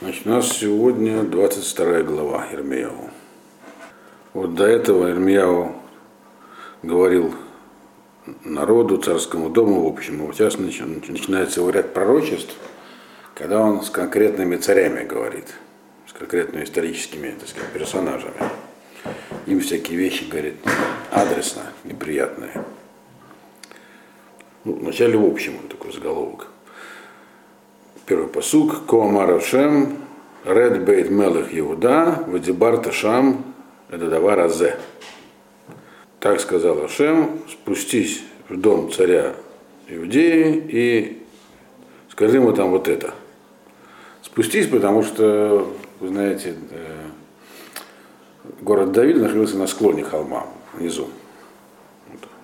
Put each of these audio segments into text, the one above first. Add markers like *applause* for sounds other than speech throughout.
Значит, у нас сегодня 22 глава Ирмияу. Вот до этого Ирмияу говорил народу, царскому дому, в общем, вот сейчас начинается его ряд пророчеств, когда он с конкретными царями говорит, с конкретными историческими, так сказать, персонажами. Им всякие вещи говорит адресно, неприятные. Ну, вначале в общем такой заголовок. Первый посук. Коамар Шем, Ред Бейт Мелых Иуда, Вадибар Ташам, это Давар Азе. Так сказал Ашем, спустись в дом царя Иудеи и скажи ему там вот это. Спустись, потому что, вы знаете, э, город Давид находился на склоне холма, внизу.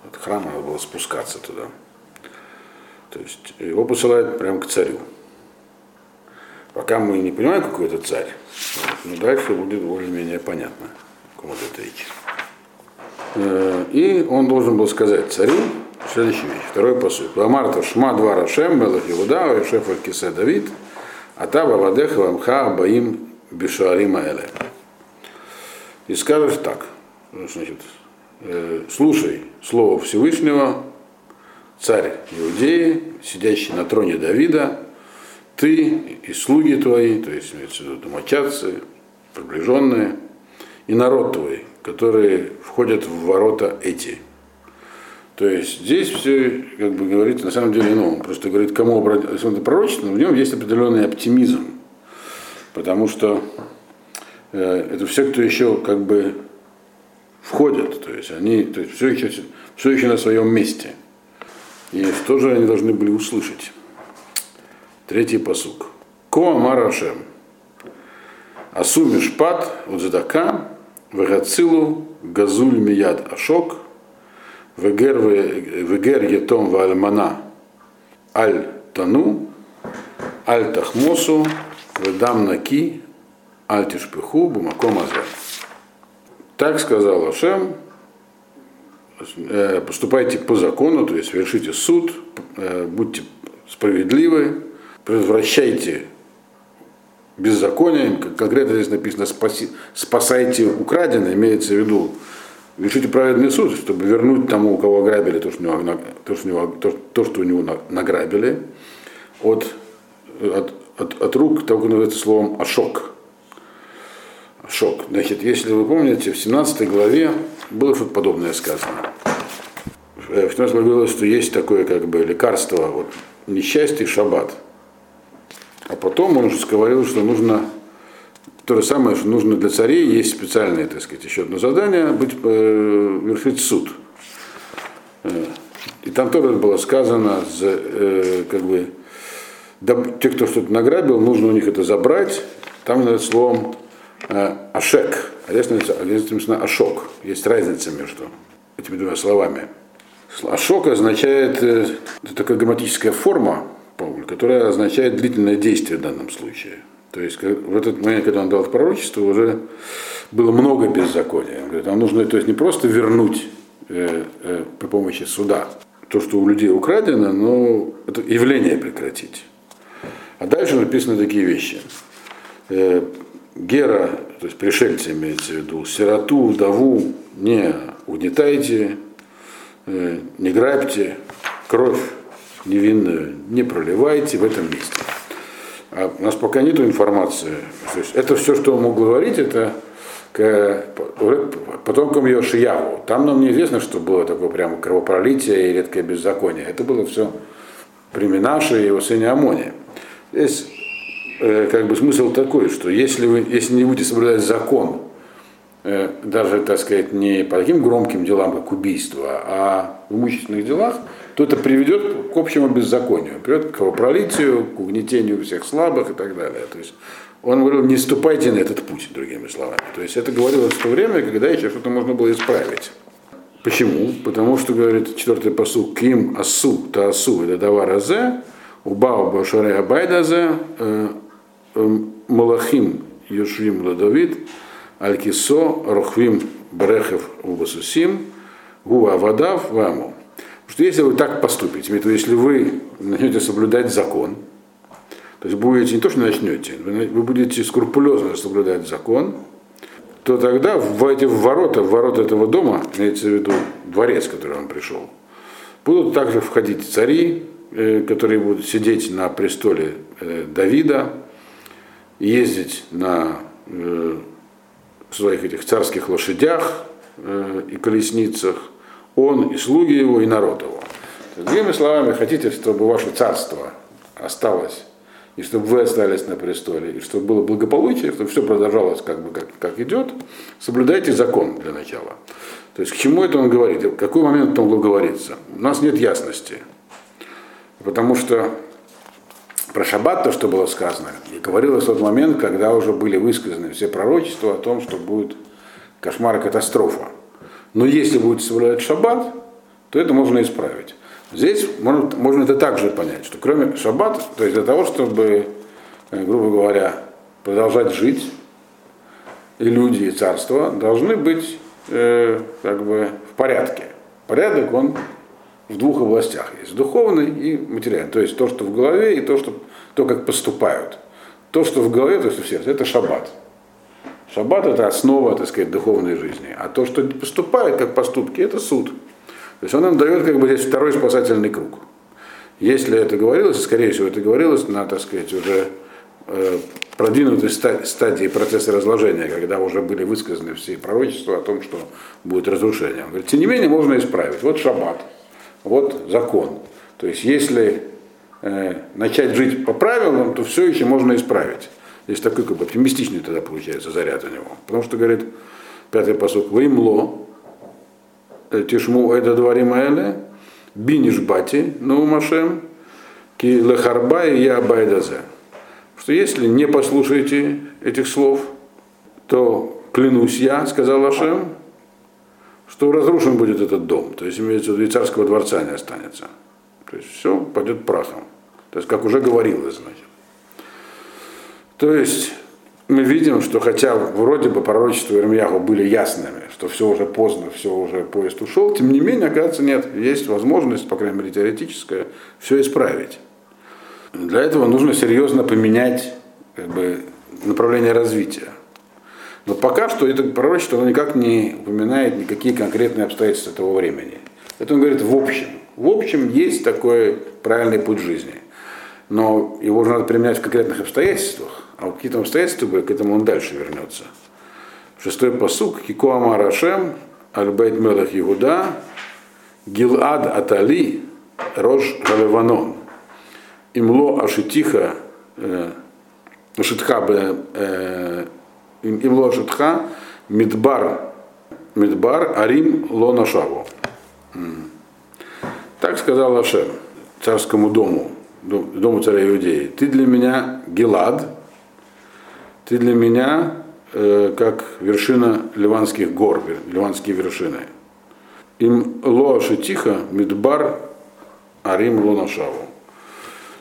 От храма надо было спускаться туда. То есть его посылают прямо к царю. Пока мы не понимаем, какой это царь, но дальше будет более-менее понятно, о ком это речь. Э, и он должен был сказать царю следующую вещь. Второй посуд. Вамарта шма два рашем, мелах Иуда, Вешеф кисе Давид, а та вавадеха вамха баим бишуарима эле. И скажешь так, значит, э, слушай слово Всевышнего, царь Иудеи, сидящий на троне Давида, ты и слуги твои, то есть имеется в виду домочадцы, приближенные, и народ твой, которые входят в ворота эти. То есть здесь все, как бы говорит, на самом деле, ну, просто говорит, кому обратиться, это пророчество, но в нем есть определенный оптимизм, потому что э, это все, кто еще как бы входят, то есть они то есть все, еще, все еще на своем месте. И что же они должны были услышать? Третий посук. Ко Амарашем. Асу Мишпат Удзадака Вегацилу Газуль Мияд Ашок Вегер Етом Вальмана Аль Тану Аль Тахмосу Ведам Наки Аль Тишпиху Бумаком Азе. Так сказал Ашем, э, поступайте по закону, то есть вершите суд, э, будьте справедливы, предотвращайте беззаконие, конкретно здесь написано спаси, спасайте украденное, имеется в виду вершите праведный суд, чтобы вернуть тому, у кого ограбили то, что у него, то, что у него, то, то, что у него награбили, от, от, от, от рук того, называется словом ашок. Шок. Значит, если вы помните, в 17 главе было что-то подобное сказано. В 17 главе говорилось, что есть такое как бы лекарство от несчастья шаббат – а потом он уже говорил, что нужно то же самое, что нужно для царей, есть специальное, так сказать, еще одно задание, быть, э, вершить суд. Э, и там тоже было сказано, э, как бы, те, кто что-то награбил, нужно у них это забрать. Там называют словом э, ашек, а здесь написано ашок. Есть разница между этими двумя словами. Ашок означает, э, это такая грамматическая форма, Пауль, которая означает длительное действие в данном случае. То есть в этот момент, когда он дал пророчество, уже было много беззакония. Он говорит, нам нужно то есть не просто вернуть э, э, при помощи суда то, что у людей украдено, но это явление прекратить. А дальше написаны такие вещи. Э, Гера, то есть пришельцы имеется в виду, сироту, вдову не угнетайте, э, не грабьте, кровь невинную не проливайте в этом месте. А у нас пока нет информации. То есть это все, что он мог говорить, это к потомкам Йошияву. Там нам неизвестно, что было такое прямо кровопролитие и редкое беззаконие. Это было все при Минаше и его сыне Амоне. Здесь э, как бы смысл такой, что если вы если не будете соблюдать закон, э, даже, так сказать, не по таким громким делам, как убийство, а в имущественных делах, то это приведет к общему беззаконию, приведет к кровопролитию, к угнетению всех слабых и так далее. То есть он говорил, не ступайте на этот путь, другими словами. То есть это говорилось в то время, когда еще что-то можно было исправить. Почему? Потому что, говорит четвертый посыл, ким асу, та асу, это давар азе, убау башаре абайдазе, э, э, малахим юшвим ладовид, алькисо, рохвим брехев убасусим, гуа вадав ваму что если вы так поступите, то если вы начнете соблюдать закон, то есть будете не то, что начнете, вы будете скрупулезно соблюдать закон, то тогда в эти ворота, в ворота этого дома, имеется в виду дворец, в который он пришел, будут также входить цари, э, которые будут сидеть на престоле э, Давида, ездить на э, своих этих царских лошадях и колесницах, он и слуги его, и народ его. Другими словами, хотите, чтобы ваше царство осталось, и чтобы вы остались на престоле, и чтобы было благополучие, чтобы все продолжалось как бы как, как идет, соблюдайте закон для начала. То есть к чему это он говорит? В какой момент это могло говориться? У нас нет ясности. Потому что про шаббат, то, что было сказано, и говорилось в тот момент, когда уже были высказаны все пророчества о том, что будет кошмар и катастрофа. Но если будет соблюдать шаббат, то это можно исправить. Здесь можно, можно это также понять, что кроме шаббат, то есть для того, чтобы, э, грубо говоря, продолжать жить, и люди, и царство должны быть э, как бы в порядке. Порядок, он в двух областях есть. Духовный и материальный. То есть то, что в голове, и то, что, то как поступают. То, что в голове, то, что в сердце, это шаббат. Шаббат это основа, так сказать, духовной жизни. А то, что поступает как поступки, это суд. То есть он нам дает как бы здесь второй спасательный круг. Если это говорилось, скорее всего, это говорилось на, так сказать, уже э, продвинутой стадии процесса разложения, когда уже были высказаны все пророчества о том, что будет разрушение. Он говорит, тем не менее, можно исправить. Вот шаббат, вот закон. То есть, если э, начать жить по правилам, то все еще можно исправить. Здесь такой как бы оптимистичный тогда получается заряд у него. Потому что, говорит, пятый посок, «Ваимло, Э, тишму это дворим эле, биниш бати, ну машем, ки лехарба и я байдазе. Что если не послушаете этих слов, то клянусь я, сказал Ашем, что разрушен будет этот дом. То есть имеется в виду и царского дворца не останется. То есть все пойдет прахом. То есть, как уже говорилось, значит. То есть мы видим, что хотя вроде бы пророчества Ирмияху были ясными, что все уже поздно, все уже поезд ушел, тем не менее, оказывается, нет, есть возможность, по крайней мере теоретическая, все исправить. Для этого нужно серьезно поменять как бы, направление развития. Но пока что это пророчество оно никак не упоминает никакие конкретные обстоятельства того времени. Это он говорит в общем. В общем, есть такой правильный путь жизни. Но его же надо применять в конкретных обстоятельствах. А какие-то обстоятельства были, к этому он дальше вернется. Шестой посук. Кико Амар Ашем, Альбейт Мелах Иуда, Гилад Атали, Рож Галиванон. Имло Ашитиха, э, Ашитха, э, Имло Ашитха, Мидбар, Мидбар, Арим Лонашаву. Так сказал Ашем царскому дому, дому царя Иудеи. Ты для меня Гилад, ты для меня э, как вершина ливанских гор, ливанские вершины. Им лоаши тихо, мидбар, арим лонашаву.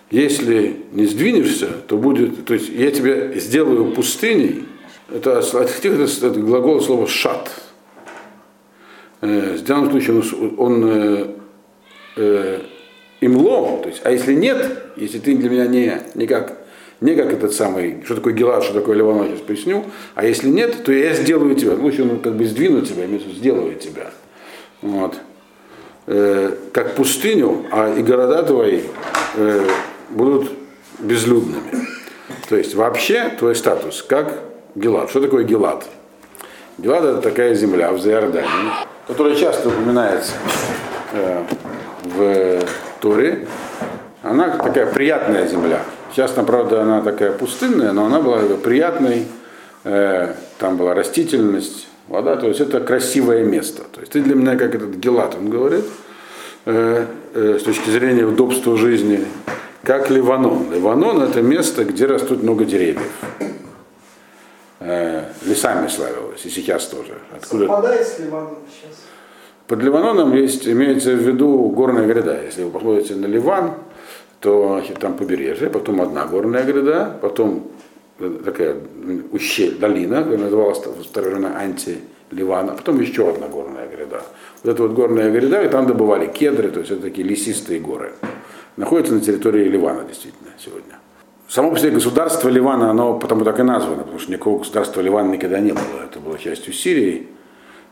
Если не сдвинешься, то будет, то есть я тебя сделаю пустыней, это, это, это глагол слова шат. Э, в данном случае он, он э, э, имло, то есть, а если нет, если ты для меня не, никак не как этот самый, что такое Гелад, что такое Ливан, я сейчас поясню. А если нет, то я сделаю тебя. Лучше он как бы сдвину тебя, сделаю тебя. Вот. Э, как пустыню, а и города твои э, будут безлюдными. То есть вообще твой статус как Гелад. Что такое Гелад? Гелад это такая земля в Заордании, которая часто упоминается э, в Торе. Она такая приятная земля. Сейчас там, правда, она такая пустынная, но она была приятной, э, там была растительность, вода, то есть это красивое место. То есть ты для меня как этот Гелат, он говорит, э, э, с точки зрения удобства жизни, как Ливанон. Ливанон это место, где растут много деревьев. Э, лесами славилось, и сейчас тоже. Откуда? Совпадает с Ливаном сейчас? Под Ливаноном есть, имеется в виду горная гряда. Если вы посмотрите на Ливан, то значит, там побережье, потом одна горная гряда, потом такая ущелье, долина, которая называлась старожена анти-Ливана, а потом еще одна горная гряда. Вот эта вот горная гряда, и там добывали кедры, то есть это такие лесистые горы. Находится на территории Ливана действительно сегодня. само по себе государство Ливана, оно потому так и названо, потому что никакого государства Ливана никогда не было. Это было частью Сирии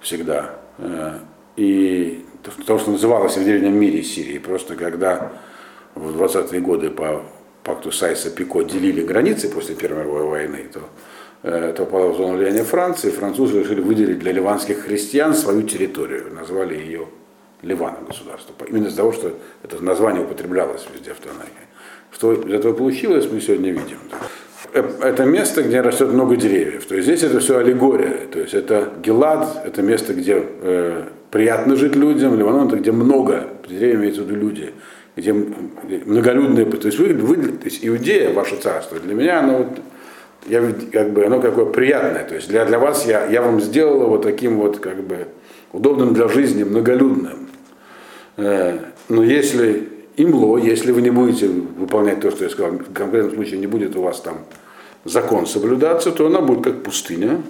всегда. Э, и то, что называлось в древнем мире Сирии. Просто когда в 20-е годы по пакту Сайса-Пико делили границы после Первой мировой войны, то это попало в зону влияния Франции. Французы решили выделить для ливанских христиан свою территорию. Назвали ее Ливаном государство. Именно из-за того, что это название употреблялось везде в Танаке. Что из этого получилось, мы сегодня видим. Э, это место, где растет много деревьев. То есть здесь это все аллегория. То есть это Гелад, это место, где э, приятно жить людям. Ливанон это где много, деревья имеются в виду люди, где многолюдные. То есть вы, вы то есть Иудея, ваше царство, для меня оно вот, я, как бы, оно какое приятное. То есть для, для вас я, я вам сделал его таким вот как бы удобным для жизни, многолюдным. Э, но если имло, если вы не будете выполнять то, что я сказал, в конкретном случае не будет у вас там закон соблюдаться, то она будет как пустыня,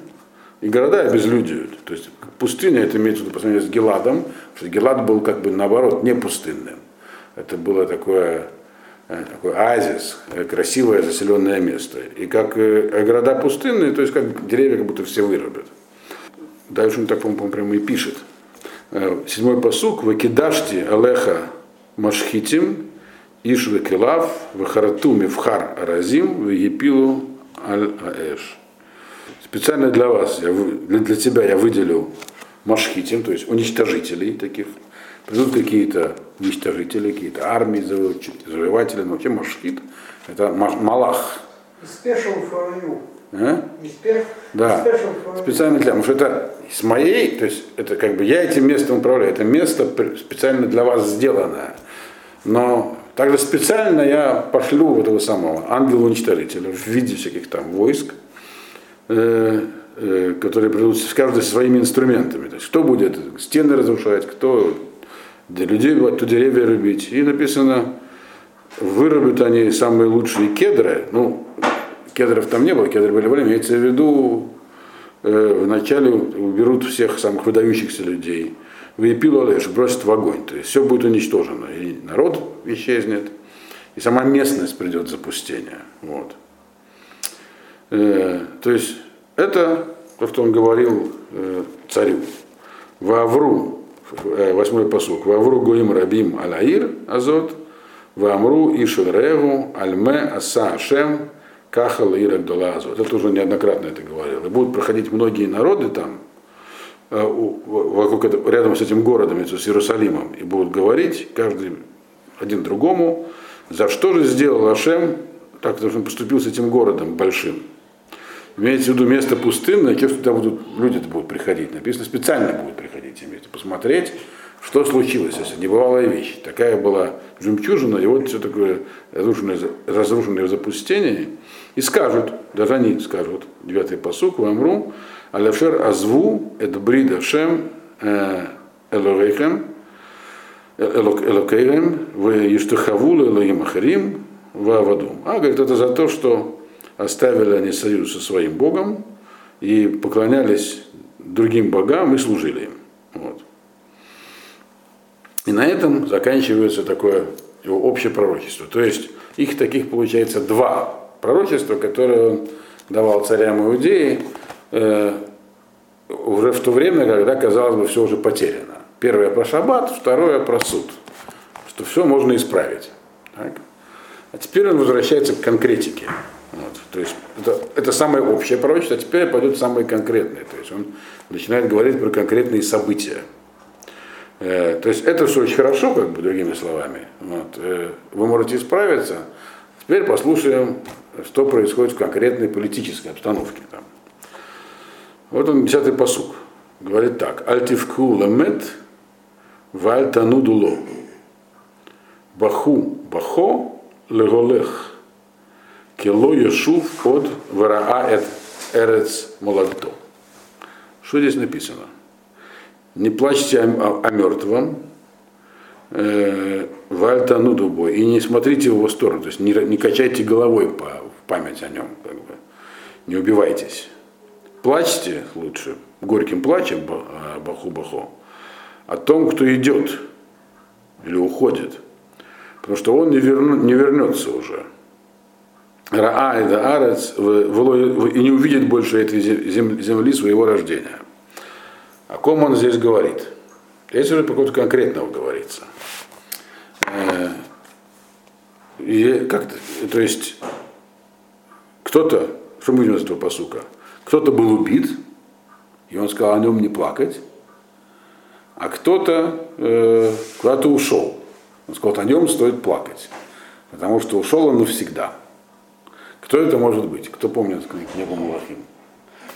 и города обезлюдиют. То есть пустыня, это имеется в виду по сравнению с Геладом, что Гелад был как бы наоборот не пустынным. Это было такое, э, такой оазис, э, красивое заселенное место. И как города пустынные, то есть как деревья как будто все вырубят. Дальше он так, по-моему, прямо и пишет. Седьмой посук. Выкидашти Алеха Машхитим, Ишвы Келав, Вахарату Мивхар Аразим, Вегипилу Аль Аэш. Специально для вас, я, для, для тебя я выделил Машхитим, то есть уничтожителей таких. Придут какие-то уничтожители, какие-то армии, завоеватели, но вообще Машхит, это Малах. Special for you. А? Да, специально для, потому что это с моей, то есть это как бы я этим местом управляю, это место специально для вас сделанное. Но также специально я пошлю вот этого самого ангела-уничтожителя в виде всяких там войск, э, э, которые придут каждый со своими инструментами. То есть кто будет стены разрушать, кто для людей, кто деревья рубить. И написано, вырубят они самые лучшие кедры, ну, кедров там не было, кедры были в имеется в виду, э, вначале уберут всех самых выдающихся людей, выпил Алеш, бросит в огонь, то есть все будет уничтожено, и народ исчезнет, и сама местность придет в запустение. Вот. Э, то есть это то, что он говорил э, царю. Вавру, восьмой посук, Вавру Гоим Рабим Алаир Азот, Вамру Ишел Регу Альме Аса Ашем Кахал и Рагдалазу. Это тоже неоднократно это говорил. И будут проходить многие народы там, э, вокруг рядом с этим городом, с Иерусалимом, и будут говорить каждый один другому, за что же сделал Ашем, так что он поступил с этим городом большим. Имеется в виду место пустынное, те, что туда будут, люди будут приходить. Написано, специально будут приходить иметь, посмотреть, что случилось, если небывалая вещь. Такая была жемчужина, и вот все такое разрушенное, разрушенное в. И скажут, даже они скажут, девятый посук, вамру, аляшер азву, эд брида шем э, элорейхем, элокейхем, в ештахаву элоим ахарим, в авадум. А, говорит, это за то, что оставили они союз со своим Богом и поклонялись другим богам и служили им. Вот. И на этом заканчивается такое его общее пророчество. То есть их таких получается два пророчества, которые он давал царям Иудеи э, уже в то время, когда, казалось бы, все уже потеряно. Первое про шаббат, второе про суд. Что все можно исправить. Так? А теперь он возвращается к конкретике. Вот. То есть это, это самое общее пророчество, а теперь пойдут самые конкретные. То есть он начинает говорить про конкретные события. Э, то есть это все очень хорошо, как бы другими словами. Вот. Э, вы можете исправиться. Теперь послушаем, что происходит в конкретной политической обстановке. Там. Вот он, десятый посук. Говорит так. Альтивку ламет вальтанудуло. Баху бахо леголех. Кело ешув под вараа эрец молодто. Что здесь написано? не плачьте о, о, о мертвом, э, вальтану дубой, и не смотрите в его сторону, то есть не, не качайте головой по, в память о нем, как бы. не убивайтесь. Плачьте лучше, горьким плачем, баху-баху, о том, кто идет или уходит, потому что он не, верну, не вернется уже. Раа и Арец и не увидит больше этой земли своего рождения. О ком он здесь говорит? Здесь уже про кого-то конкретного говорится. Э, и как -то, то есть кто-то, что мы видим из этого посука, кто-то был убит, и он сказал о нем не плакать, а кто-то э, куда-то ушел. Он сказал, о нем стоит плакать, потому что ушел он навсегда. Кто это может быть? Кто помнит книгу Малахим?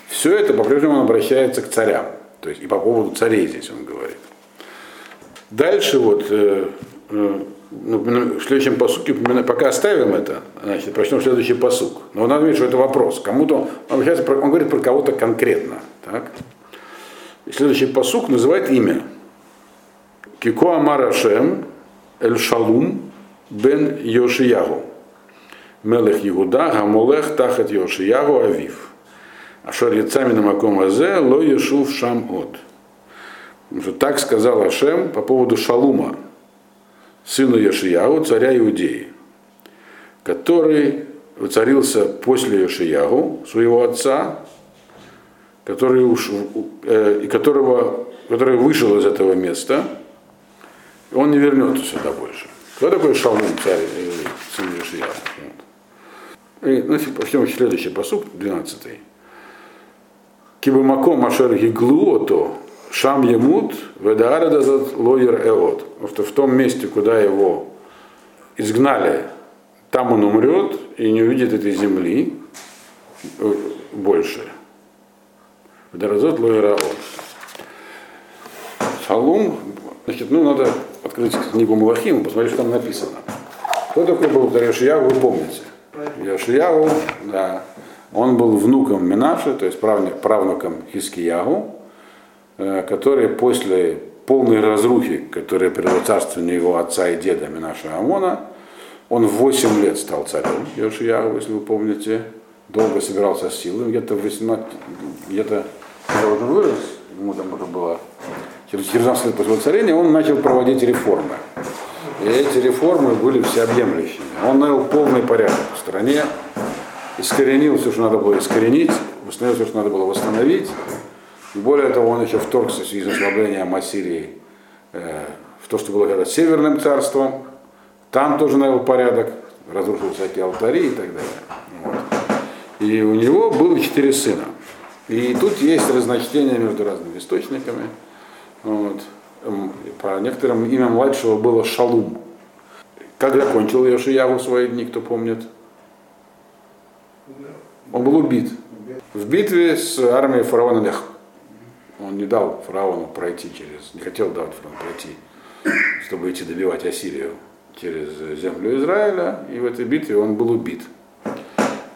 Все это по-прежнему он обращается к царям. То есть и по поводу царей здесь он говорит. Дальше вот э, э, в следующем посуке, пока оставим это, значит, прочтем следующий посук. Но надо видеть, что это вопрос. Кому-то, он, он говорит про кого-то конкретно. Так? И следующий посук называет имя. Кико Амар Ашем Эль Шалум бен Йошиягу. Мелех Иуда Гамолех Тахат Йошиягу Авив. Ашар Яцами на Маком Азе Ло Ешув Шам От. Так сказал Ашем по поводу Шалума, сына Яшиягу, царя Иудеи, который воцарился после Яшиягу, своего отца, который уж, э, которого, который вышел из этого места, он не вернется сюда больше. Кто такой Шалмун, царь, э, сын Яшиягу? И, ну, пойдем следующий посук, 12. Кибамаком Машер Гиглуото, Шам Емут, Ведаарадазат Лоер Эот. Потому что в том месте, куда его изгнали, там он умрет и не увидит этой земли э, больше. Ведаарадазат Лоер Эот. Шалум, значит, ну надо открыть книгу Малахим, посмотреть, что там написано. Кто такой был Яшиягу, вы помните. Яшиягу, да, он был внуком Минаши, то есть правнуком Хискиягу, Э, который после полной разрухи, которая при царствовании его отца и деда Минаша Амона, он в 8 лет стал царем Йошиягу, если вы помните, долго собирался с силами, где-то в 18, где-то когда уже вырос, ему там уже было через 19 лет после царения, он начал проводить реформы. И эти реформы были всеобъемлющими. Он навел полный порядок в стране, искоренил все, что надо было искоренить, восстановил все, что надо было восстановить, и более того, он еще вторгся в связи с ослаблением Ассирии э, в то, что было когда Северным царством. Там тоже навел порядок, разрушил всякие алтари и так далее. Вот. И у него было четыре сына. И тут есть разночтение между разными источниками. Вот. По некоторым имя младшего было Шалум. Как закончил Йошияву свои дни, кто помнит? Он был убит. В битве с армией фараона Леха. Он не дал фараону пройти через, не хотел давать фараону пройти, чтобы идти добивать Ассирию через землю Израиля, и в этой битве он был убит.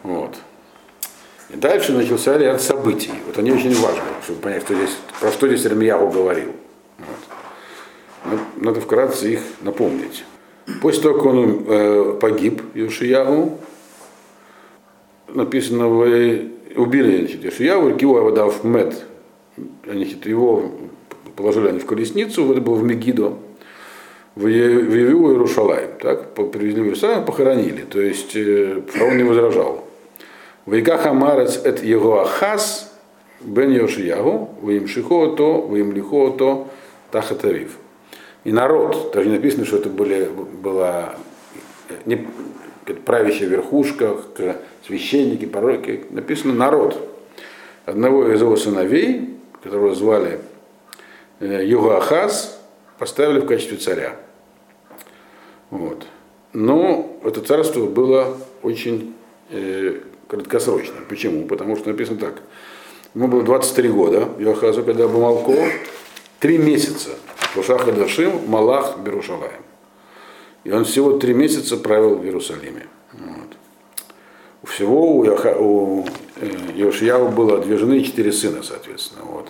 Вот. И дальше начался ряд событий. Вот они очень важны, чтобы понять, что здесь, про что здесь Ремьяу говорил. Надо вкратце их напомнить. После того, как он э, погиб, Юшиягу, написано, вы убили значит, Юшиягу, Киу Авадав Мед, значит, его положили они в колесницу, это было в Мегидо, в Евиу Иерушалаем, так, привезли в Иерусалим, похоронили, то есть э, фараон не возражал. Вейках Амарец эт его Ахаз, бен Йошиягу, Ваимшихо то, Ваимлихо то, Тахатавив. И народ, даже написано, что это были, была э, не, правящая верхушка, священники, пророки, написано народ. Одного из его сыновей которого звали э, Югаахаз, поставили в качестве царя. Вот. Но это царство было очень э, краткосрочным. Почему? Потому что написано так. Ему было 23 года, Йохазу, когда был Малко, три месяца. Шаха Дашим, Малах, Берушалаем. И он всего три месяца правил в Иерусалиме. Вот. Всего у, Яха, у Иошияу было две жены и четыре сына, соответственно. Вот.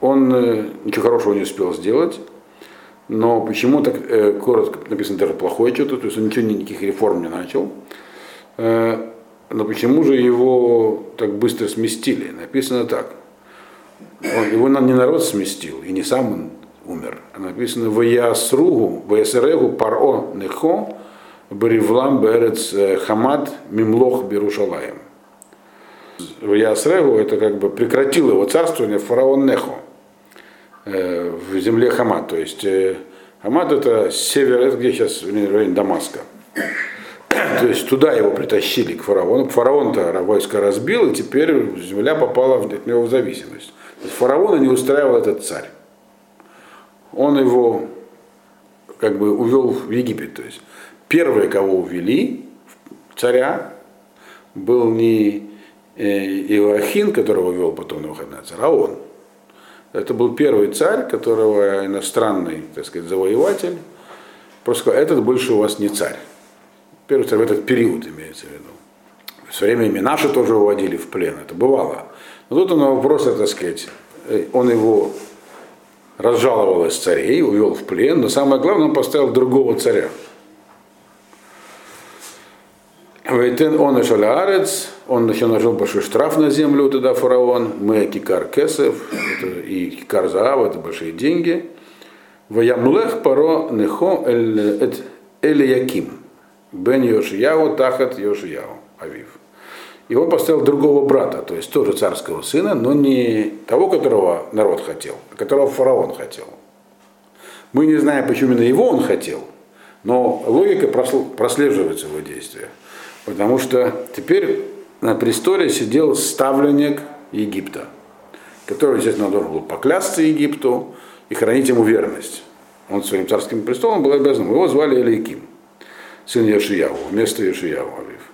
Он э, ничего хорошего не успел сделать, но почему так э, коротко написано даже плохое что-то, то есть он ничего, никаких реформ не начал. Э, но почему же его так быстро сместили? Написано так. Он, его не народ сместил, и не сам он умер. Написано в Ясругу, в Ясрегу паро нехо, Баривлам Берец э, Хамад Мимлох Берушалаем. В Ясреву это как бы прекратил его царствование фараон Нехо э, в земле Хамад. То есть э, Хамад это север, это где сейчас в районе Дамаска. То есть туда его притащили к фараону. Фараон-то войско разбил, и теперь земля попала от него в зависимость. То есть фараона не устраивал этот царь. Он его как бы увел в Египет. То есть первые, кого увели, царя, был не Иоахин, которого вел потом на выходные царь, а он. Это был первый царь, которого иностранный, так сказать, завоеватель, просто сказал, этот больше у вас не царь. Первый царь в этот период имеется в виду. В свое время наши тоже уводили в плен, это бывало. Но тут он вопрос, так сказать, он его разжаловал из царей, увел в плен, но самое главное, он поставил другого царя. Вейтен он и арец, он еще нажил большой штраф на землю тогда фараон, мы кикар кесов, и кикар заав, это большие деньги. Ваямлех паро нехо эль бен Йошияу тахат Йошияу, Авив. И он поставил другого брата, то есть тоже царского сына, но не того, которого народ хотел, а которого фараон хотел. Мы не знаем, почему именно его он хотел, но логика прослеживается в его действиях. Потому что теперь на престоле сидел ставленник Египта, который, естественно, должен был поклясться Египту и хранить ему верность. Он своим царским престолом был обязан. Его звали Элейким, сын Яшияву, вместо Яшияву Авив.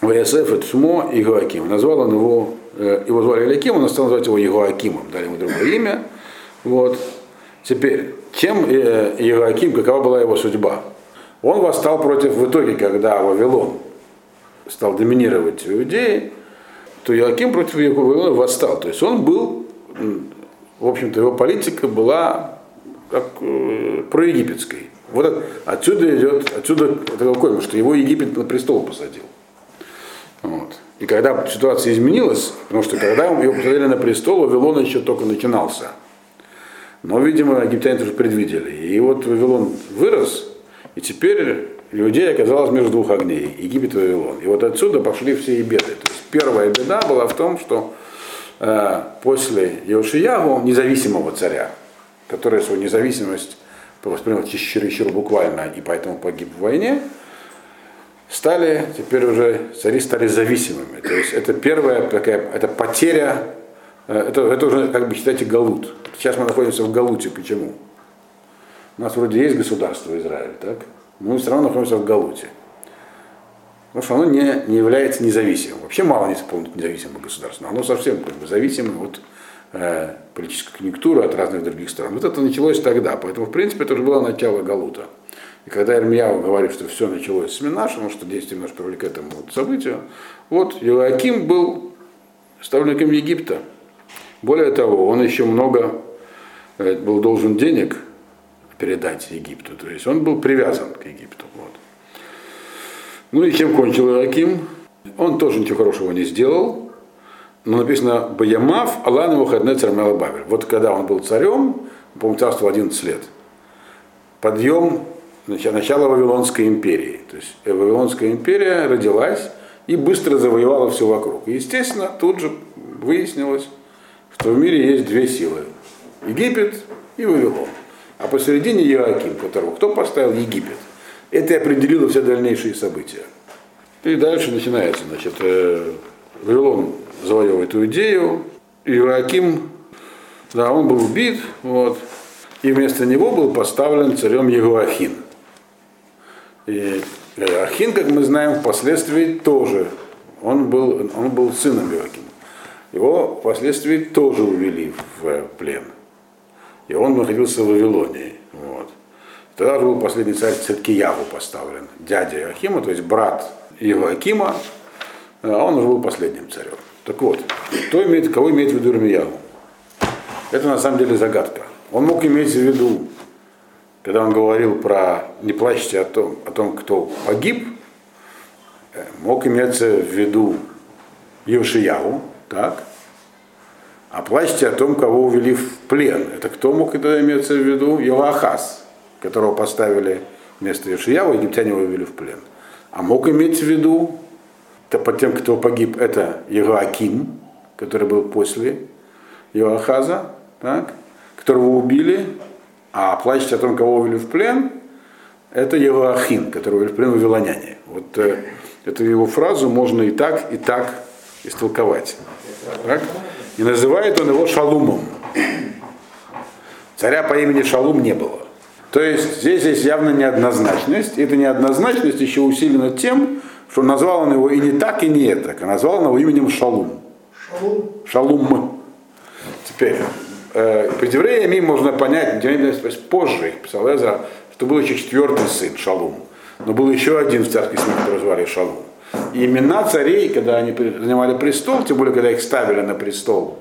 ВСФ это Шмо и Егоаким. Назвал он его, э, его звали Элейким, он стал называть его Егоакимом, дали ему другое имя. Вот. Теперь, чем э, Егоаким, какова была его судьба? Он восстал против, в итоге, когда Вавилон стал доминировать в Иудее, то Иоаким против Вавилона восстал. То есть он был, в общем-то, его политика была как э, проегипетской. Вот отсюда идет, отсюда это какой, что его Египет на престол посадил. Вот. И когда ситуация изменилась, потому что когда его посадили на престол, Вавилон еще только начинался. Но, видимо, египтяне тоже предвидели. И вот Вавилон вырос, и теперь людей оказалось между двух огней, Египет и Вавилон. И вот отсюда пошли все и беды. То есть первая беда была в том, что э, после Иошиягу, независимого царя, который свою независимость воспринял чересчур буквально и поэтому погиб в войне, стали, теперь уже цари стали зависимыми. То есть это первая такая, это потеря, э, это, это уже, как бы считайте, галут. Сейчас мы находимся в галуте. Почему? У нас вроде есть государство Израиль, так? Но мы все равно находимся в Галуте. Потому что оно не, не является независимым. Вообще мало не независимого государства. Оно совсем как бы зависимо от э, политической конъюнктуры, от разных других стран. Вот это началось тогда. Поэтому, в принципе, это уже было начало Галута. И когда Ирмияу говорит, что все началось с Минаша, потому что действие наш привели к этому вот событию, вот Иоаким был ставленником Египта. Более того, он еще много э, был должен денег передать Египту. То есть он был привязан к Египту. Вот. Ну и чем кончил Иоаким? Он тоже ничего хорошего не сделал. Но написано Баямав Алан выходной царь Бавель. Вот когда он был царем, по-моему, царствовал 11 лет. Подъем начала Вавилонской империи. То есть Вавилонская империя родилась и быстро завоевала все вокруг. И, естественно, тут же выяснилось, что в мире есть две силы. Египет и Вавилон а посередине Иоаким, которого кто поставил? Египет. Это и определило все дальнейшие события. И дальше начинается, значит, э, Вавилон завоевывает Иудею, Иоаким, да, он был убит, вот, и вместо него был поставлен царем Егоахин. И Ахин, как мы знаем, впоследствии тоже, он был, он был сыном Иоакима. Его впоследствии тоже увели в плен и он находился в Вавилонии. Вот. Тогда был последний царь Циткиягу поставлен, дядя Иохима, то есть брат Иоакима, а он уже был последним царем. Так вот, кто имеет, кого имеет в виду Ирмиягу? Это на самом деле загадка. Он мог иметь в виду, когда он говорил про не плачьте о том, о том кто погиб, э, мог иметься в виду Йошиягу, так, а плачьте о том, кого увели в плен. Это кто мог это иметься в виду? Елахас, которого поставили вместо Ишияу египтяне его вывели в плен. А мог иметь в виду, то под тем, кто погиб, это Егоаким, который был после Иоахаза, так, которого убили, а плачете о том, кого увели в плен, это Евоахин, которого увели в плен вавилоняне. Вот э, эту его фразу можно и так, и так истолковать. Так? И называет он его Шалумом. Царя по имени Шалум не было. То есть здесь есть явно неоднозначность. И эта неоднозначность еще усилена тем, что назвал он его и не так, и не так, а назвал он его именем Шалум. Шалум. Шалум. Теперь, э, под евреями можно понять, позже писал Эзра, что был еще четвертый сын Шалум. Но был еще один в царской семье, которого звали Шалум. И имена царей, когда они занимали престол, тем более, когда их ставили на престол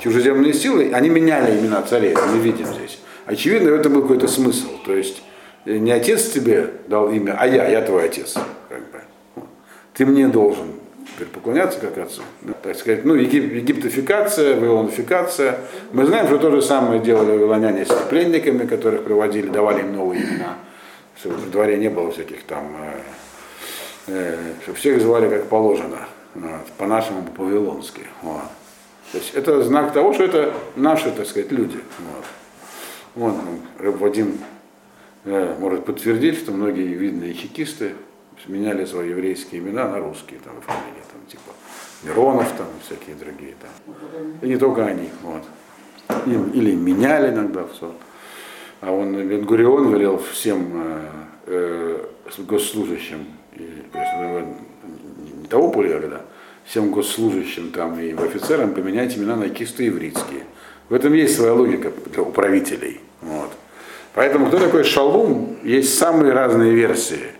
чужеземные силы, они меняли имена царей, это мы видим здесь. Очевидно, в этом был какой-то смысл. То есть э, не отец тебе дал имя, а я, я твой отец. Как бы. Ты мне должен теперь поклоняться как отцу. Так сказать, ну, егип, египтофикация, вавилонификация. Мы знаем, что то же самое делали вавилоняне с пленниками, которых приводили, давали им новые имена. Чтобы в дворе не было всяких там, э, э, всех звали как положено, вот, по-нашему, по-вавилонски. Вот. То есть это знак того, что это наши, так сказать, люди. Вот. Вот, ну, Вадим э, может подтвердить, что многие видные чекисты меняли свои еврейские имена на русские там, фамилии, там, типа Миронов там, всякие другие там. И не только они. Вот. Или меняли иногда все. А он Бенгурион велел всем э, э, госслужащим, и, не того поля, когда всем госслужащим там и офицерам поменять имена на чисто еврейские. В этом есть своя логика для управителей. Вот. Поэтому кто такой Шалум, есть самые разные версии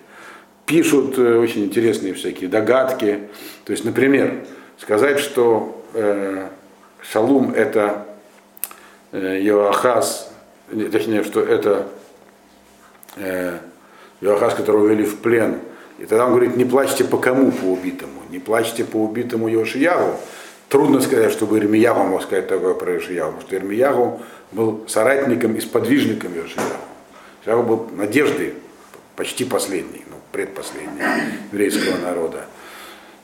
пишут э, очень интересные всякие догадки. То есть, например, сказать, что э, Шалум это э, Иоахаз, точнее, что это э, Иоахаз, которого ввели в плен. И тогда он говорит, не плачьте по кому по убитому, не плачьте по убитому Йошиягу. Трудно сказать, чтобы Ирмиягу мог сказать такое про Йошиягу, потому что Ирмиягу был соратником и сподвижником Йошиягу. Йошиягу был надеждой почти последний предпоследний еврейского народа.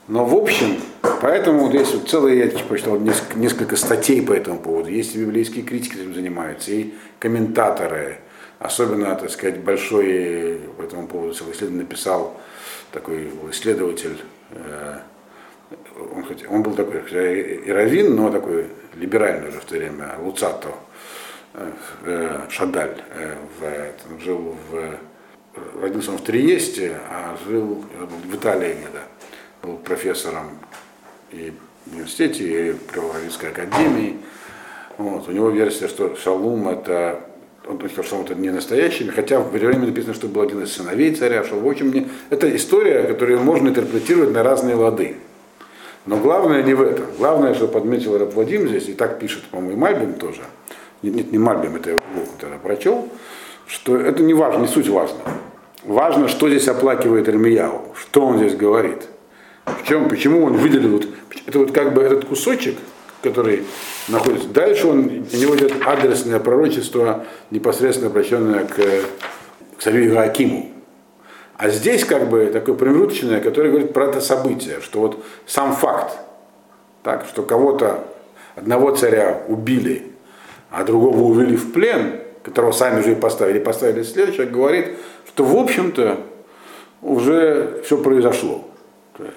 Но в общем, поэтому вот есть вот целые, я почитал несколько, несколько статей по этому поводу. Есть и библейские критики этим занимаются, и комментаторы. Особенно, так сказать, большой по этому поводу исследование написал такой исследователь, э, он, хоть, он был такой и раввин, но такой либеральный уже в то время, Луцато, э, э, Шадаль, в, жил в родился он в Триесте, а жил в Италии где-то. Был профессором и в университете, и при Украинской академии. Вот. У него версия, что Шалум это он что Шалум это не настоящий, хотя в время написано, что был один из сыновей царя Шалум. В общем, это история, которую можно интерпретировать на разные лады. Но главное не в этом. Главное, что подметил Раб Вадим здесь, и так пишет, по-моему, и Мальбим тоже. Нет, не Мальбим, это я тогда прочел, что это не важно, не суть важно. Важно, что здесь оплакивает Эрмияу, что он здесь говорит. В чем, почему он выделил, вот, это вот как бы этот кусочек, который находится. Дальше он, у него идет адресное пророчество, непосредственно обращенное к, к царю Иоакиму. А здесь как бы такое промежуточное, которое говорит про это событие, что вот сам факт, так, что кого-то, одного царя убили, а другого увели в плен, которого сами же и поставили, поставили следующего, говорит, что в общем-то уже все произошло. То есть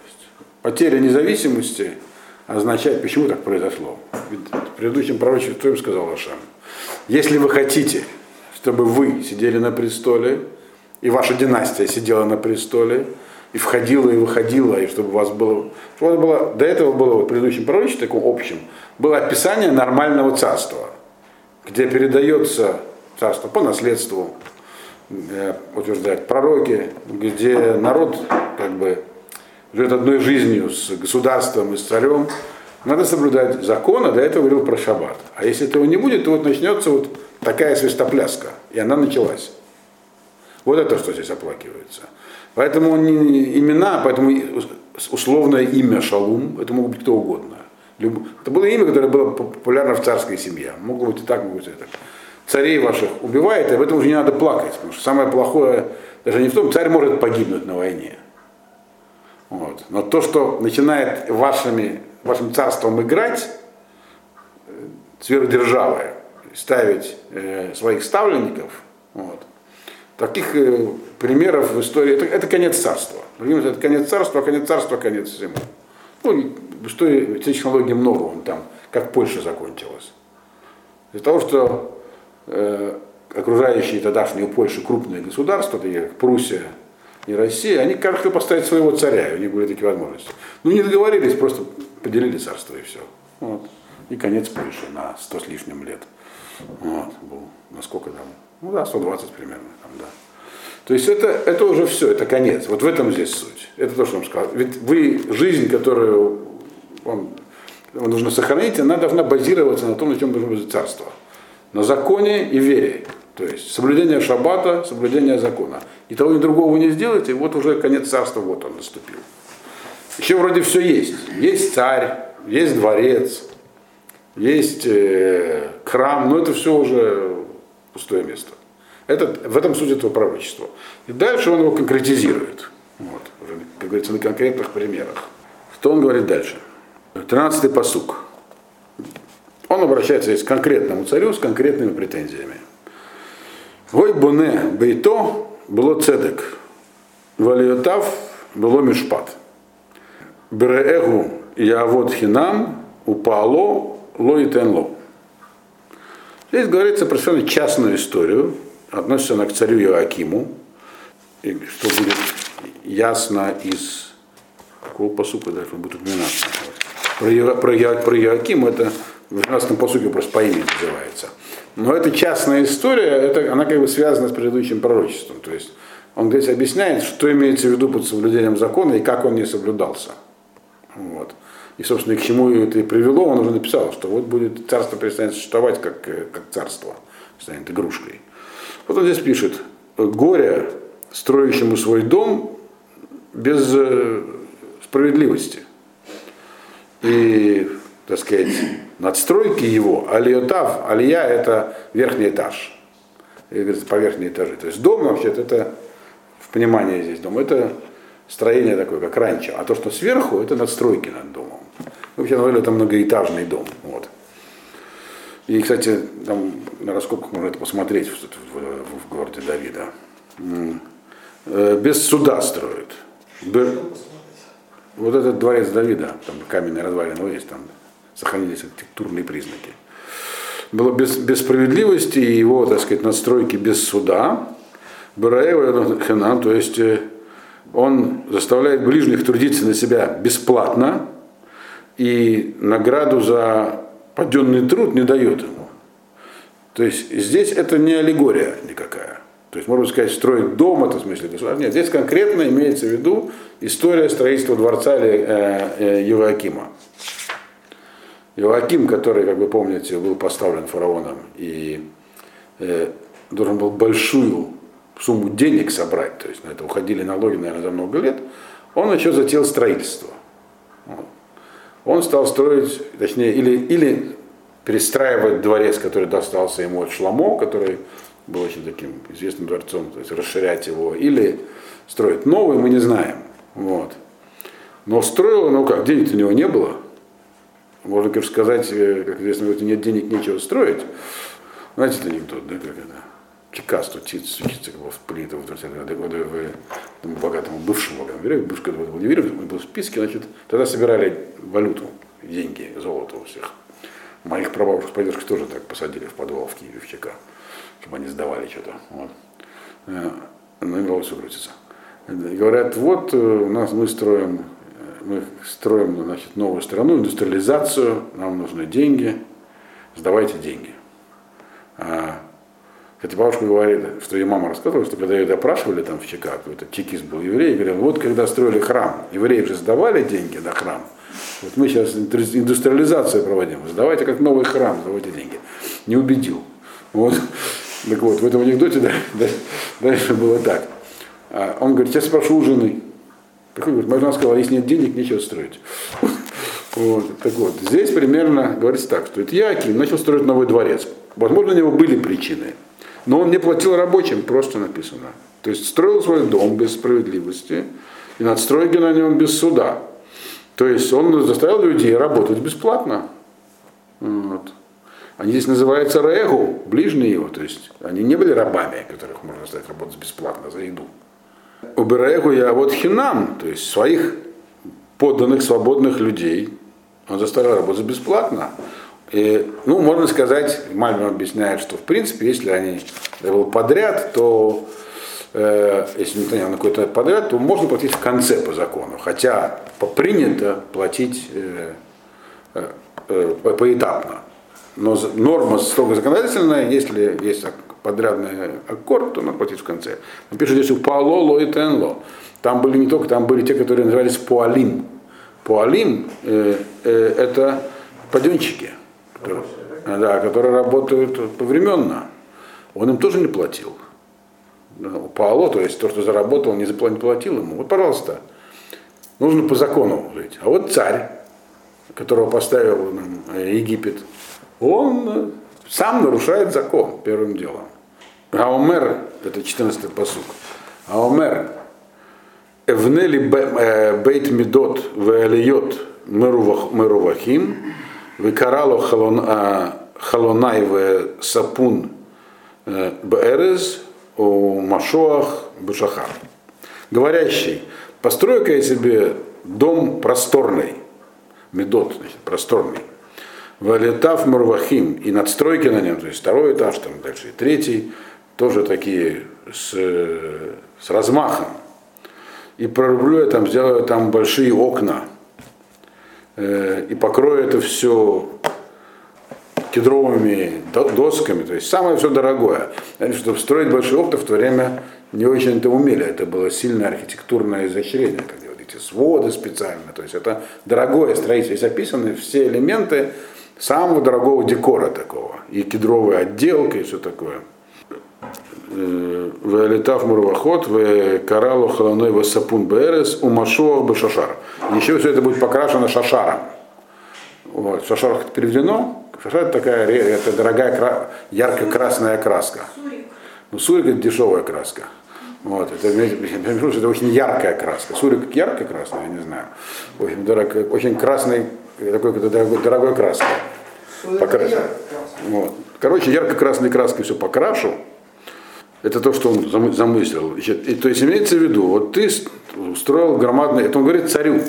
потеря независимости означает, почему так произошло. Ведь в предыдущем пророчестве им сказал Ашам, если вы хотите, чтобы вы сидели на престоле, и ваша династия сидела на престоле, и входила, и выходила, и чтобы у вас было... Чтобы было до этого было в предыдущем пророчестве, таком общем, было описание нормального царства, где передается царство по наследству, Э, утверждают пророки, где народ как бы живет одной жизнью с государством и с царем, надо соблюдать закон, а до этого говорил про шаббат. А если этого не будет, то вот начнется вот такая свистопляска, и она началась. Вот это что здесь оплакивается. Поэтому не, имена, поэтому условное имя Шалум, это могут быть кто угодно. Это было имя, которое было популярно в царской семье. Могло быть и так, могло быть и так царей ваших убивает, и об этом уже не надо плакать, потому что самое плохое даже не в том, царь может погибнуть на войне. Вот. Но то, что начинает вашими, вашим царством играть, э, сверхдержавы, ставить э, своих ставленников, вот, таких э, примеров в истории, это, это конец царства. Это конец царства, конец царства, конец всему. Ну, истории технологий много, вон там, как Польша закончилась. Из-за того, что окружающие тогдашнюю Польшу крупные государства, такие как Пруссия и Россия, они каждый поставить своего царя, у них были такие возможности. Ну не договорились, просто поделили царство и все. Вот. И конец Польши на сто с лишним лет. Вот, был, насколько там, ну да, 120 примерно там, да. То есть это, это уже все, это конец. Вот в этом здесь суть. Это то, что он сказал. Ведь вы, жизнь, которую вам, вам нужно сохранить, она должна базироваться на том, на чем должно быть царство. На законе и вере. То есть соблюдение шаббата, соблюдение закона. И того и другого не сделаете, вот уже конец царства, вот он наступил. Еще вроде все есть. Есть царь, есть дворец, есть э, храм, но это все уже пустое место. Это, в этом суть этого пророчества. И дальше он его конкретизирует. Вот, уже, как говорится, на конкретных примерах. Что он говорит дальше? Тринадцатый посук. Он обращается к конкретному царю с конкретными претензиями. Вой боне бейто было цедек, валиотав было мишпат. Береэгу явод хинам упало ло и тенло. Здесь говорится про совершенно частную историю, относится она к царю Иоакиму, и что будет ясно из какого посука дальше будет упоминаться. Про, Ио, это в 12 посуке просто по имени называется. Но эта частная история, это, она как бы связана с предыдущим пророчеством. То есть он здесь объясняет, что имеется в виду под соблюдением закона и как он не соблюдался. Вот. И, собственно, к чему это и привело, он уже написал, что вот будет царство перестанет существовать как, как царство, станет игрушкой. Вот он здесь пишет, горе строящему свой дом без э, справедливости. И, так сказать, надстройки его, алиотав, алия это верхний этаж. По верхние этажи. То есть дом вообще-то это, в понимании здесь дом, это строение такое, как раньше. А то, что сверху, это надстройки над домом. Вообще, наверное, это многоэтажный дом. Вот. И, кстати, там на раскопках можно это посмотреть в, в, в, городе Давида. Э, без суда строят. Вот этот дворец Давида, там каменные развалины есть, там сохранились архитектурные признаки. Было без, без справедливости и его, так сказать, надстройки без суда. Бараева Ханам, то есть э, он заставляет ближних трудиться на себя бесплатно и награду за паденный труд не дает ему. То есть здесь это не аллегория никакая. То есть, можно сказать, строить дом, это в смысле государства. Нет, здесь конкретно имеется в виду история строительства дворца э, э, Евакима. Еваким, который, как вы помните, был поставлен фараоном и э, должен был большую сумму денег собрать, то есть на это уходили налоги, наверное, за много лет, он еще затеял строительство. Он стал строить, точнее, или, или перестраивать дворец, который достался ему от Шламо, который был очень таким известным дворцом, то есть расширять его, или строить новый, мы не знаем. Вот. Но строил, ну как, денег у него не было. Можно, конечно, сказать, э, как известно, говорит, нет денег, нечего строить. Знаете, это анекдот, да, как это? Чека стучится, стучится как бы в плиту, в, в, в богатому бывшему, бывшему, бывший, когда был Ливеров, был в списке, значит, тогда собирали валюту, деньги, золото у всех. Моих прабабушек с поддержкой тоже так посадили в подвал в Киеве, в ЧК чтобы они сдавали что-то. Вот. Э, ну, голос выкрутится. Говорят, вот э, у нас мы строим, мы строим значит, новую страну, индустриализацию, нам нужны деньги, сдавайте деньги. А, Хотя бабушка говорит, что ее мама рассказывала, что когда ее допрашивали там в ЧК, какой-то чекист был еврей, говорил, вот когда строили храм, евреи же сдавали деньги на храм, вот мы сейчас индустриализацию проводим, сдавайте как новый храм, сдавайте деньги. Не убедил. Вот. Так вот, в этом анекдоте да, да, дальше было так. А он говорит, я спрошу у жены. Приходит, говорит, моя жена сказала, если нет денег, нечего строить. Вот, так вот, здесь примерно говорится так, что это Яким начал строить новый дворец. Возможно, у него были причины. но он не платил рабочим, просто написано. То есть строил свой дом без справедливости и надстройки на нем без суда. То есть он заставил людей работать бесплатно. Вот. Они здесь называются Регу, ближние его, то есть они не были рабами, которых можно заставить работать бесплатно за еду. У Берегу я вот хинам, то есть своих подданных свободных людей, он заставил работать бесплатно. И, ну, можно сказать, Мальбин объясняет, что в принципе, если они это был подряд, то э, если не на какой-то подряд, то можно платить в конце по закону. Хотя принято платить э, э, э, поэтапно. Но норма строго законодательная, если есть подрядный аккорд, то надо платить в конце. Он пишет здесь пало, ло и тенло. Там были не только, там были те, которые назывались пуалим. Пуалим э, э, это паденщики которые, да, которые работают повременно. Он им тоже не платил. Паало, то есть то, что заработал, не платил ему. Вот, пожалуйста, нужно по закону жить. А вот царь, которого поставил нам Египет, он сам нарушает закон первым делом. Аумер, это 14-й посук. Аумер, Эвнели бейт медот веалиот мерувахим, Викарало халонай в сапун бэрез у машоах бушахар. Говорящий, построй-ка я себе дом просторный, медот, значит, просторный, Валетав Мурвахим и надстройки на нем, то есть второй этаж, там дальше и третий, тоже такие с, с размахом. И прорублю я там, сделаю там большие окна, Э, и покрою это все кедровыми досками, то есть самое все дорогое. Значит, чтобы строить большие окна в то время не очень это умели, это было сильное архитектурное изощрение, как эти своды специально, то есть это дорогое строительство, здесь описаны все элементы самого дорогого декора такого, и кедровая отделка, и все такое. Валитав Мурвахот, в Каралу Халаной Васапун Берес, у Машуах Башашар. Еще все это будет покрашено шашаром. Вот. Шашар переведено. Шашар это такая это дорогая ярко-красная краска. Ну, сурик это дешевая краска. Вот, это, это очень яркая краска. Сурик яркая красная, я не знаю. В общем, дорог, очень красный, такой дорогой, дорогой краской. Покрашу. Вот. Короче, ярко-красной краской все покрашу. Это то, что он замыслил. И, то есть имеется в виду, вот ты устроил громадный, это он говорит царю.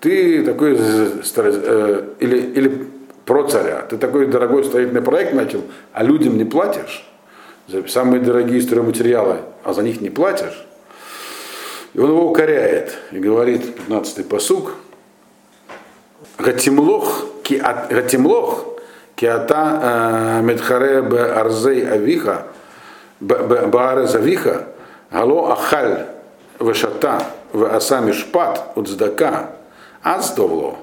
Ты такой, э, или, или про царя, ты такой дорогой строительный проект начал, а людям не платишь, за самые дорогие стройматериалы, а за них не платишь. И он его укоряет и говорит, 15-й посуг, Гатимлох, Гатимлох, Киата э, Медхаре Б Арзей Авиха, Баарез Авиха, Гало Ахаль Вашата Аса Мишпат Уцдака Ацдовло.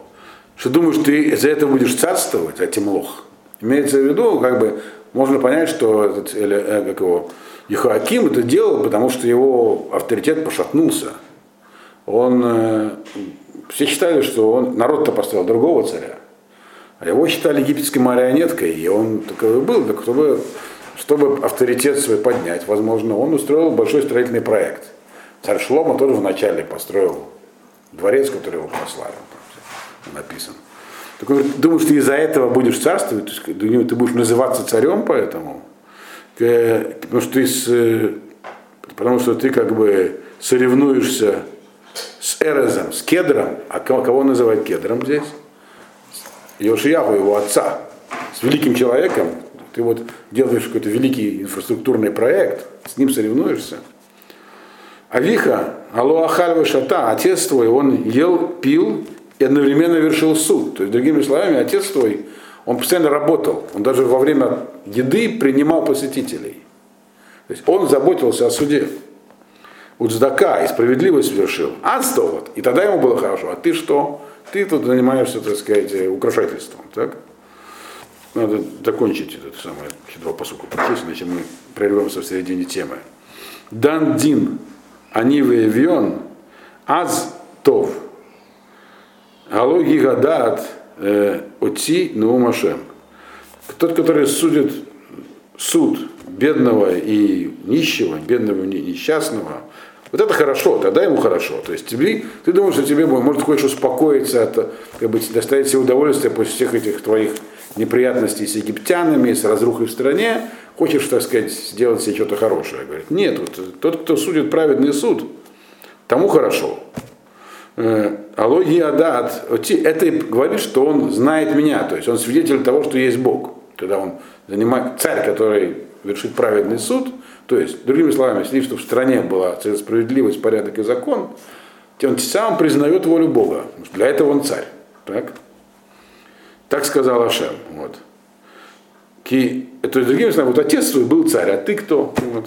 Что думаешь, ты за это будешь царствовать, а Тимлох? Имеется в виду, как бы, можно понять, что этот, или, э, как его, Ехоаким это делал, потому что его авторитет пошатнулся. Он, э, все считали, что он, народ-то поставил другого царя. А его считали египетской марионеткой, и он такой был, так чтобы чтобы авторитет свой поднять, возможно, он устроил большой строительный проект. Царь Шлома тоже вначале построил дворец, который его прославил. Написан. Так он говорит, думаешь, ты из-за этого будешь царствовать, ты будешь называться царем поэтому? Потому что ты, э, потому что ты как бы соревнуешься с Эрезом, с Кедром, а кого называть Кедром здесь? Йошияху, его отца, с великим человеком, ты вот делаешь какой-то великий инфраструктурный проект, с ним соревнуешься. Авиха, Алуахаль Шата, отец твой, он ел, пил и одновременно вершил суд. То есть, другими словами, отец твой, он постоянно работал. Он даже во время еды принимал посетителей. То есть он заботился о суде. Уцдака и справедливость совершил. Адство вот. И тогда ему было хорошо. А ты что? Ты тут занимаешься, так сказать, украшательством. Так? надо закончить этот самый хитро посуку прочесть, иначе мы прервемся в середине темы. Дан Дин, они выявен, аз тов, галоги гадат, э, отти наумашем. Тот, который судит суд бедного и нищего, бедного и несчастного, вот это хорошо, тогда ему хорошо. То есть тебе, ты думаешь, что тебе может хочешь успокоиться, от, как бы, доставить себе удовольствие после всех этих твоих неприятностей с египтянами, с разрухой в стране, хочешь, так сказать, сделать себе что-то хорошее. Говорит, нет, вот, тот, кто судит праведный суд, тому хорошо. Э, Алоги Адат, это говорит, что он знает меня, то есть он свидетель того, что есть Бог. Когда он занимает царь, который вершит праведный суд, то есть, другими словами, если что в стране была справедливость, порядок и закон, он сам признает волю Бога. Для этого он царь. Так, так сказал Ашем. Вот. Ки, то есть, другими словами, вот отец твой был царь, а ты кто? Вот.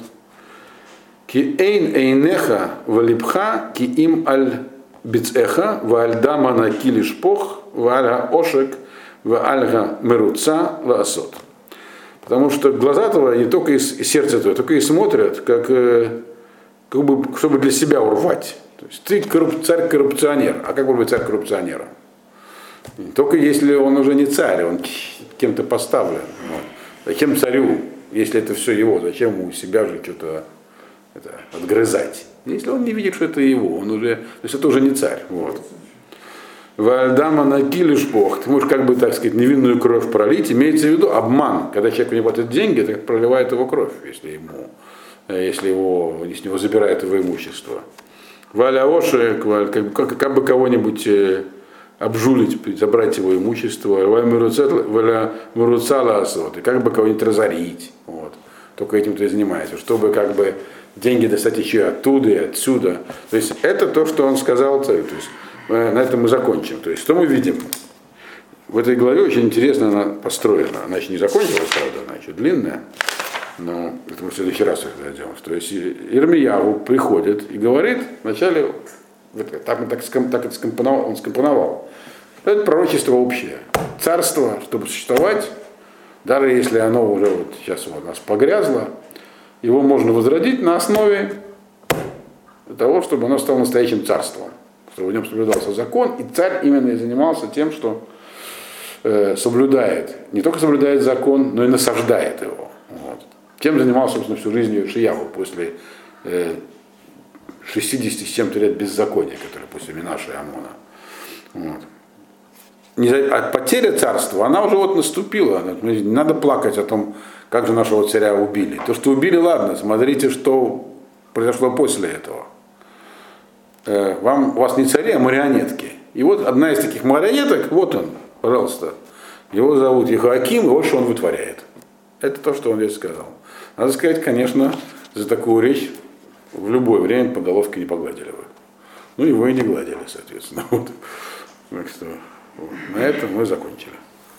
Ки эйн эйнеха валипха ки им аль бицеха вальдама на килишпох вальга ошек вальга меруца ваасот. Потому что глаза твои только и сердце твое, только и смотрят, как, э, как бы, чтобы для себя урвать. То есть ты корруп, царь-коррупционер. А как бы быть царь-коррупционером? Только если он уже не царь, он кем-то поставлен. Вот. Зачем царю, если это все его, зачем ему себя же что-то это, отгрызать? Если он не видит, что это его, он уже, то есть это уже не царь. Вот. Вальдама накилиш Бог, ты можешь как бы, так сказать, невинную кровь пролить, имеется в виду обман. Когда человек не платит деньги, это проливает его кровь, если ему, если его, если него забирает его имущество. Валя Оши, как, как, как бы кого-нибудь э, обжулить, забрать его имущество, валя Муруцала как бы кого-нибудь разорить. Вот. Только этим ты и занимаешься, чтобы как бы деньги достать еще оттуда и отсюда. То есть это то, что он сказал царю. То есть Э, на этом мы закончим. То есть, что мы видим? В этой главе очень интересно она построена. Она еще не закончилась, правда, она еще длинная. Но это мы в следующий раз их дойдем. То есть Ирмияву приходит и говорит, вначале, так, так, так это скомпоновал, он скомпоновал. Это пророчество общее. Царство, чтобы существовать, даже если оно уже вот сейчас у нас погрязло, его можно возродить на основе того, чтобы оно стало настоящим царством чтобы в нем соблюдался закон, и царь именно и занимался тем, что э, соблюдает, не только соблюдает закон, но и насаждает его. Вот. Тем занимался, собственно, всю жизнь Шияву после э, 60 с чем-то лет беззакония, которые после Минаша и Амона. Вот. Не, а потеря царства, она уже вот наступила. Надо плакать о том, как же нашего царя убили. То, что убили, ладно, смотрите, что произошло после этого. Э, вам, у вас не цари, а марионетки. И вот одна из таких марионеток, вот он, пожалуйста, его зовут Ехоаким, и вот что он вытворяет. Это то, что он здесь сказал. Надо сказать, конечно, за такую речь в любое время по головке не погладили бы. Ну, его и не гладили, соответственно. *laughs* Вот. Так что вот. на этом мы закончили.